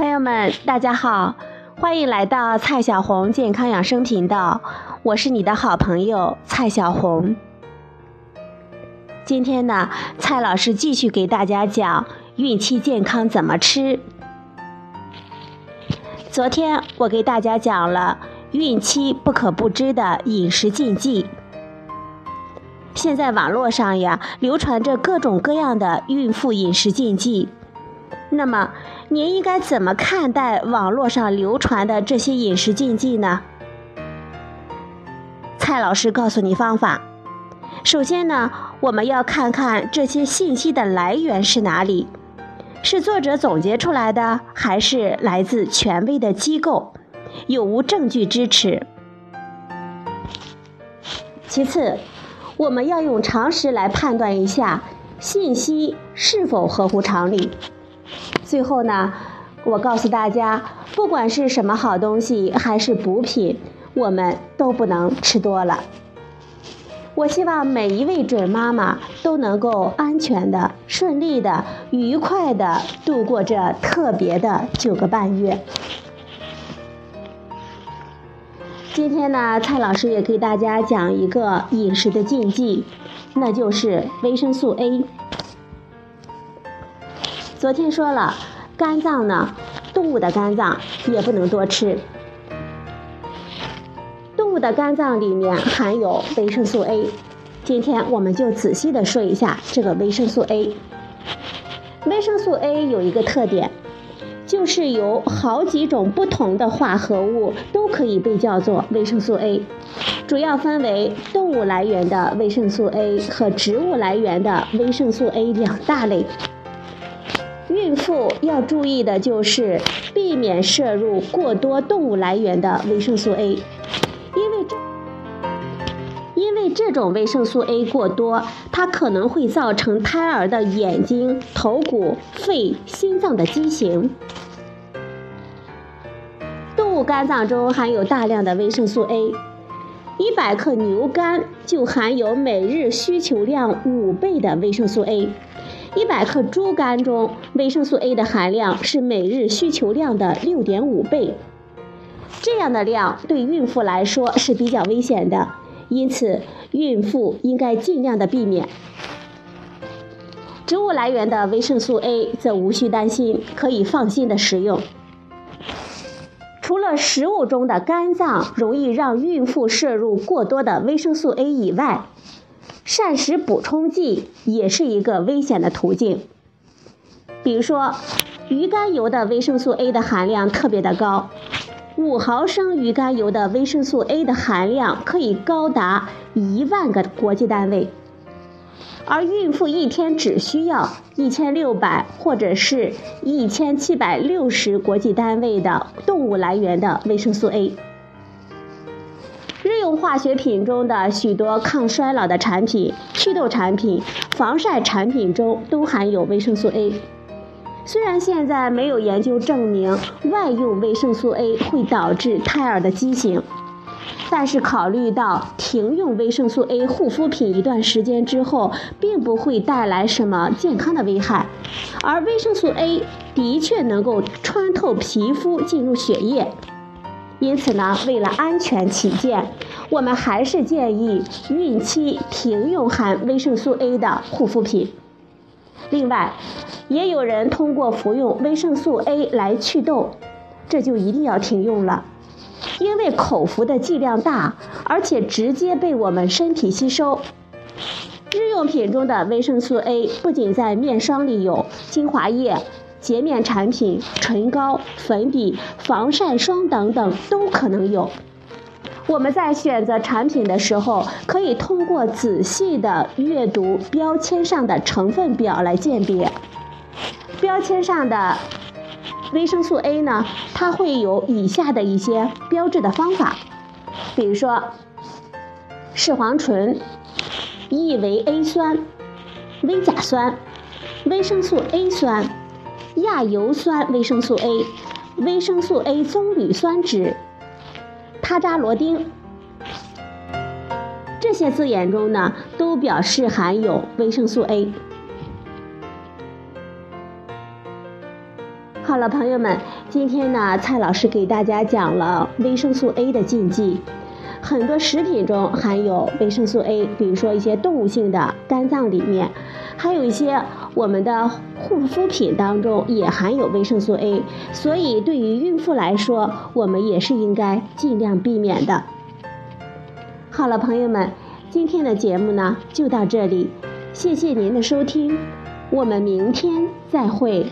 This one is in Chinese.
朋友们，大家好，欢迎来到蔡小红健康养生频道，我是你的好朋友蔡小红。今天呢，蔡老师继续给大家讲孕期健康怎么吃。昨天我给大家讲了孕期不可不知的饮食禁忌。现在网络上呀，流传着各种各样的孕妇饮食禁忌。那么，您应该怎么看待网络上流传的这些饮食禁忌呢？蔡老师告诉你方法。首先呢，我们要看看这些信息的来源是哪里，是作者总结出来的，还是来自权威的机构，有无证据支持？其次，我们要用常识来判断一下信息是否合乎常理。最后呢，我告诉大家，不管是什么好东西还是补品，我们都不能吃多了。我希望每一位准妈妈都能够安全的、顺利的、愉快的度过这特别的九个半月。今天呢，蔡老师也给大家讲一个饮食的禁忌，那就是维生素 A。昨天说了，肝脏呢，动物的肝脏也不能多吃。动物的肝脏里面含有维生素 A，今天我们就仔细的说一下这个维生素 A。维生素 A 有一个特点，就是由好几种不同的化合物都可以被叫做维生素 A，主要分为动物来源的维生素 A 和植物来源的维生素 A 两大类。孕妇要注意的就是避免摄入过多动物来源的维生素 A，因为这因为这种维生素 A 过多，它可能会造成胎儿的眼睛、头骨、肺、心脏的畸形。动物肝脏中含有大量的维生素 A，一百克牛肝就含有每日需求量五倍的维生素 A。一百克猪肝中维生素 A 的含量是每日需求量的六点五倍，这样的量对孕妇来说是比较危险的，因此孕妇应该尽量的避免。植物来源的维生素 A 则无需担心，可以放心的食用。除了食物中的肝脏容易让孕妇摄入过多的维生素 A 以外，膳食补充剂也是一个危险的途径。比如说，鱼肝油的维生素 A 的含量特别的高，五毫升鱼肝油的维生素 A 的含量可以高达一万个国际单位，而孕妇一天只需要一千六百或者是一千七百六十国际单位的动物来源的维生素 A。化学品中的许多抗衰老的产品、祛痘产品、防晒产品中都含有维生素 A。虽然现在没有研究证明外用维生素 A 会导致胎儿的畸形，但是考虑到停用维生素 A 护肤品一段时间之后，并不会带来什么健康的危害，而维生素 A 的确能够穿透皮肤进入血液。因此呢，为了安全起见，我们还是建议孕期停用含维生素 A 的护肤品。另外，也有人通过服用维生素 A 来祛痘，这就一定要停用了，因为口服的剂量大，而且直接被我们身体吸收。日用品中的维生素 A 不仅在面霜里有，精华液。洁面产品、唇膏、粉底、防晒霜等等都可能有。我们在选择产品的时候，可以通过仔细的阅读标签上的成分表来鉴别。标签上的维生素 A 呢，它会有以下的一些标志的方法，比如说视黄醇、异维 A 酸、微甲酸、维生素 A 酸。亚油酸维生素 A、维生素 A 棕榈酸酯、他扎罗丁，这些字眼中呢，都表示含有维生素 A。好了，朋友们，今天呢，蔡老师给大家讲了维生素 A 的禁忌。很多食品中含有维生素 A，比如说一些动物性的肝脏里面，还有一些我们的护肤品当中也含有维生素 A，所以对于孕妇来说，我们也是应该尽量避免的。好了，朋友们，今天的节目呢就到这里，谢谢您的收听，我们明天再会。